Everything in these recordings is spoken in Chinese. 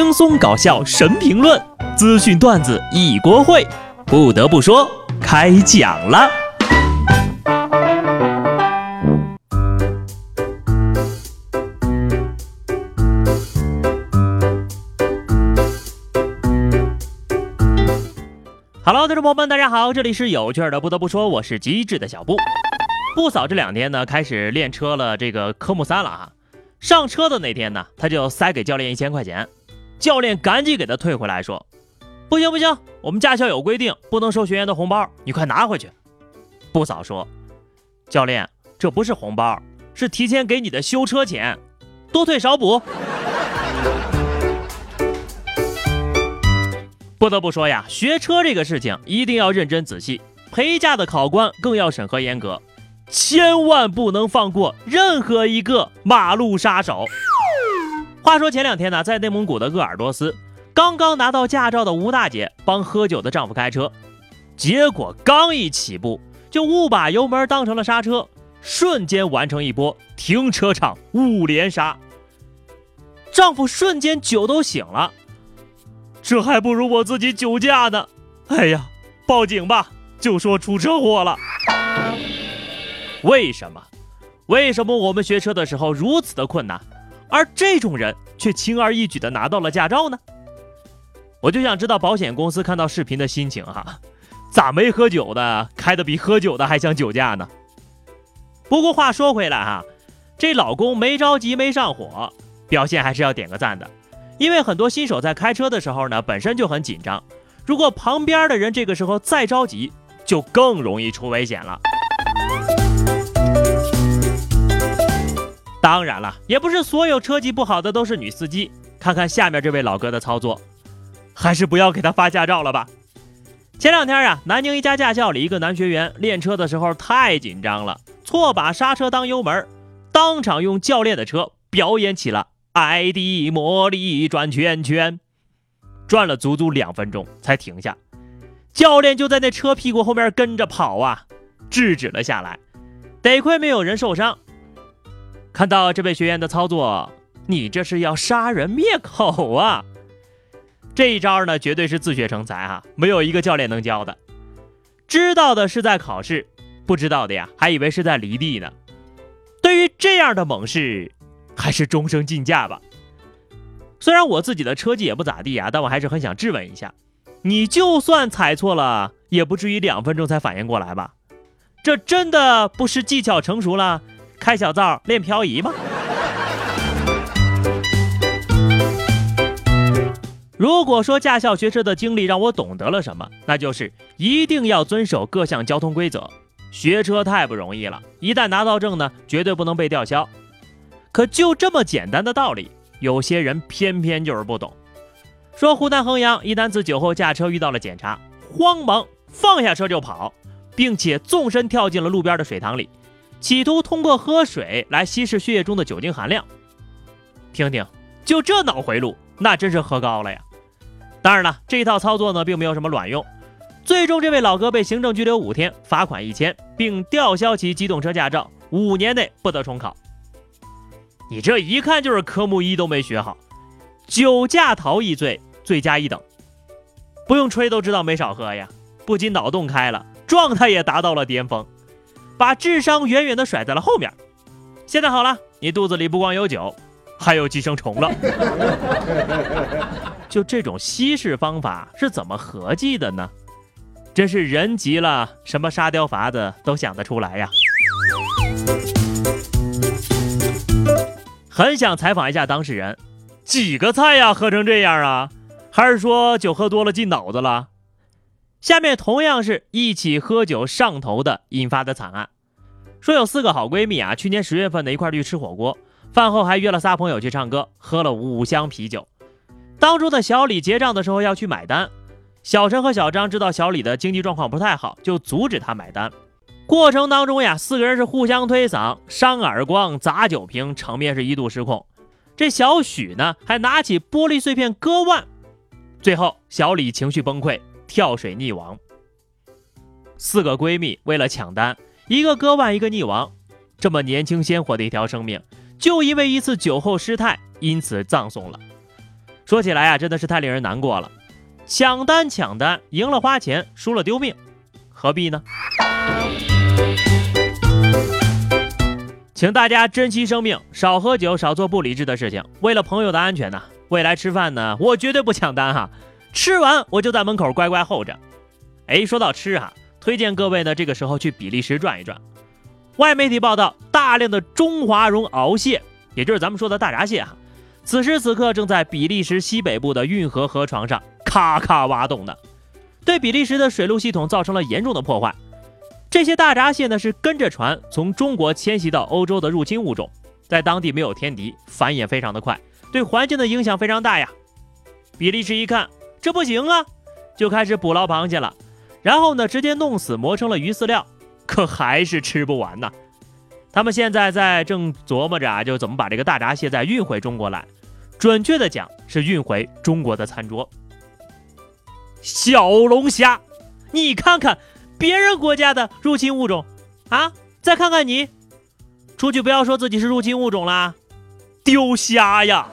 轻松搞笑神评论，资讯段子一锅烩。不得不说，开讲了。Hello，听众朋友们，大家好，这里是有趣的。不得不说，我是机智的小布。布嫂这两天呢，开始练车了，这个科目三了啊。上车的那天呢，他就塞给教练一千块钱，教练赶紧给他退回来，说：“不行不行，我们驾校有规定，不能收学员的红包，你快拿回去。”不嫂说：“教练，这不是红包，是提前给你的修车钱，多退少补。”不得不说呀，学车这个事情一定要认真仔细，陪驾的考官更要审核严格。千万不能放过任何一个马路杀手。话说前两天呢，在内蒙古的鄂尔多斯，刚刚拿到驾照的吴大姐帮喝酒的丈夫开车，结果刚一起步就误把油门当成了刹车，瞬间完成一波停车场五连杀。丈夫瞬间酒都醒了，这还不如我自己酒驾呢。哎呀，报警吧，就说出车祸了。为什么？为什么我们学车的时候如此的困难，而这种人却轻而易举的拿到了驾照呢？我就想知道保险公司看到视频的心情哈，咋没喝酒的开的比喝酒的还像酒驾呢？不过话说回来哈，这老公没着急没上火，表现还是要点个赞的，因为很多新手在开车的时候呢本身就很紧张，如果旁边的人这个时候再着急，就更容易出危险了。当然了，也不是所有车技不好的都是女司机。看看下面这位老哥的操作，还是不要给他发驾照了吧。前两天啊，南京一家驾校里，一个男学员练车的时候太紧张了，错把刹车当油门，当场用教练的车表演起了 ID 魔力转圈圈，转了足足两分钟才停下。教练就在那车屁股后面跟着跑啊，制止了下来。得亏没有人受伤。看到这位学员的操作，你这是要杀人灭口啊！这一招呢，绝对是自学成才啊，没有一个教练能教的。知道的是在考试，不知道的呀，还以为是在离地呢。对于这样的猛士，还是终生禁驾吧。虽然我自己的车技也不咋地啊，但我还是很想质问一下：你就算踩错了，也不至于两分钟才反应过来吧？这真的不是技巧成熟了？开小灶练漂移吗？如果说驾校学车的经历让我懂得了什么，那就是一定要遵守各项交通规则。学车太不容易了，一旦拿到证呢，绝对不能被吊销。可就这么简单的道理，有些人偏偏就是不懂。说湖南衡阳一男子酒后驾车遇到了检查，慌忙放下车就跑，并且纵身跳进了路边的水塘里。企图通过喝水来稀释血液中的酒精含量，听听，就这脑回路，那真是喝高了呀！当然了，这一套操作呢，并没有什么卵用。最终，这位老哥被行政拘留五天，罚款一千，并吊销其机动车驾照，五年内不得重考。你这一看就是科目一都没学好，酒驾逃逸罪，罪加一等。不用吹都知道没少喝呀，不仅脑洞开了，状态也达到了巅峰。把智商远远的甩在了后面。现在好了，你肚子里不光有酒，还有寄生虫了。就这种稀释方法是怎么合计的呢？真是人急了，什么沙雕法子都想得出来呀。很想采访一下当事人，几个菜呀喝成这样啊？还是说酒喝多了进脑子了？下面同样是一起喝酒上头的引发的惨案，说有四个好闺蜜啊，去年十月份的一块去吃火锅，饭后还约了仨朋友去唱歌，喝了五箱啤酒。当中的小李结账的时候要去买单，小陈和小张知道小李的经济状况不太好，就阻止他买单。过程当中呀，四个人是互相推搡、扇耳光、砸酒瓶，场面是一度失控。这小许呢，还拿起玻璃碎片割腕，最后小李情绪崩溃。跳水溺亡，四个闺蜜为了抢单，一个割腕，一个溺亡。这么年轻鲜活的一条生命，就因为一次酒后失态，因此葬送了。说起来啊，真的是太令人难过了。抢单抢单，赢了花钱，输了丢命，何必呢？请大家珍惜生命，少喝酒，少做不理智的事情。为了朋友的安全呢，未来吃饭呢，我绝对不抢单哈。吃完我就在门口乖乖候着。哎，说到吃哈，推荐各位呢，这个时候去比利时转一转。外媒体报道，大量的中华绒螯蟹，也就是咱们说的大闸蟹哈，此时此刻正在比利时西北部的运河河床上。咔咔挖洞呢，对比利时的水路系统造成了严重的破坏。这些大闸蟹呢是跟着船从中国迁徙到欧洲的入侵物种，在当地没有天敌，繁衍非常的快，对环境的影响非常大呀。比利时一看这不行啊，就开始捕捞螃蟹了，然后呢直接弄死磨成了鱼饲料，可还是吃不完呢。他们现在在正琢磨着啊，就怎么把这个大闸蟹再运回中国来，准确的讲是运回中国的餐桌。小龙虾，你看看别人国家的入侵物种啊，再看看你，出去不要说自己是入侵物种啦，丢虾呀！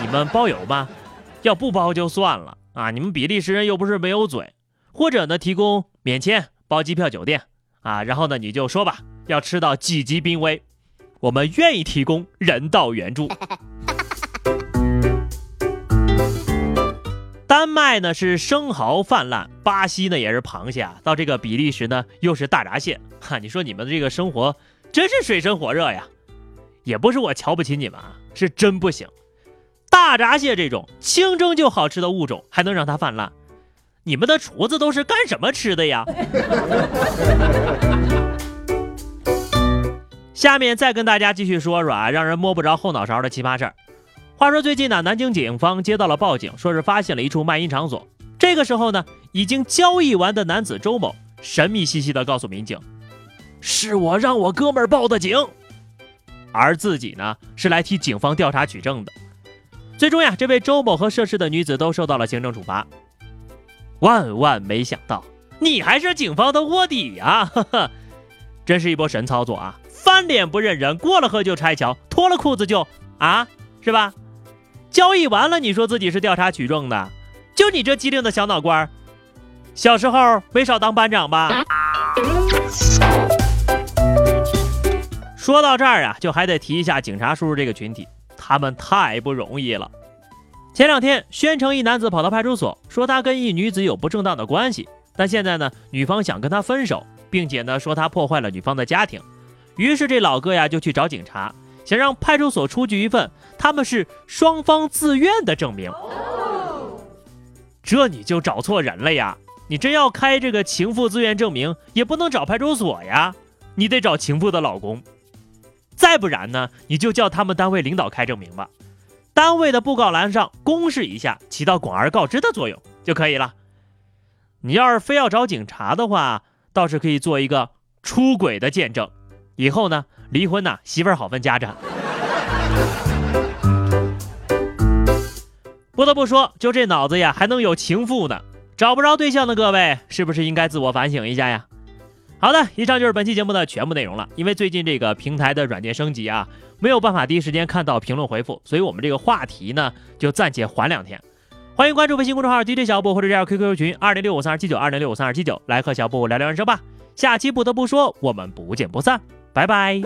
你们包邮吗？要不包就算了啊！你们比利时人又不是没有嘴，或者呢提供免签包机票酒店啊，然后呢你就说吧，要吃到几级濒危，我们愿意提供人道援助。丹麦呢是生蚝泛滥，巴西呢也是螃蟹啊，到这个比利时呢又是大闸蟹，哈，你说你们的这个生活真是水深火热呀！也不是我瞧不起你们啊，是真不行。大闸蟹这种清蒸就好吃的物种，还能让它泛滥？你们的厨子都是干什么吃的呀？下面再跟大家继续说说啊，让人摸不着后脑勺的奇葩事儿。话说最近呢，南京警方接到了报警，说是发现了一处卖淫场所。这个时候呢，已经交易完的男子周某神秘兮兮地告诉民警：“是我让我哥们儿报的警。”而自己呢，是来替警方调查取证的。最终呀，这位周某和涉事的女子都受到了行政处罚。万万没想到，你还是警方的卧底呀！呵呵，真是一波神操作啊！翻脸不认人，过了河就拆桥，脱了裤子就啊，是吧？交易完了，你说自己是调查取证的，就你这机灵的小脑瓜小时候没少当班长吧？说到这儿啊，就还得提一下警察叔叔这个群体，他们太不容易了。前两天，宣城一男子跑到派出所，说他跟一女子有不正当的关系，但现在呢，女方想跟他分手，并且呢，说他破坏了女方的家庭，于是这老哥呀就去找警察。想让派出所出具一份他们是双方自愿的证明，这你就找错人了呀！你真要开这个情妇自愿证明，也不能找派出所呀，你得找情妇的老公。再不然呢，你就叫他们单位领导开证明吧，单位的布告栏上公示一下，起到广而告之的作用就可以了。你要是非要找警察的话，倒是可以做一个出轨的见证。以后呢，离婚呐，媳妇儿好分家产。不得不说，就这脑子呀，还能有情妇呢。找不着对象的各位，是不是应该自我反省一下呀？好的，以上就是本期节目的全部内容了。因为最近这个平台的软件升级啊，没有办法第一时间看到评论回复，所以我们这个话题呢，就暂且缓两天。欢迎关注微信公众号 DJ 小布或者加入 QQ 群二零六五三二七九二零六五三二七九，来和小布聊聊人生吧。下期不得不说，我们不见不散。拜拜。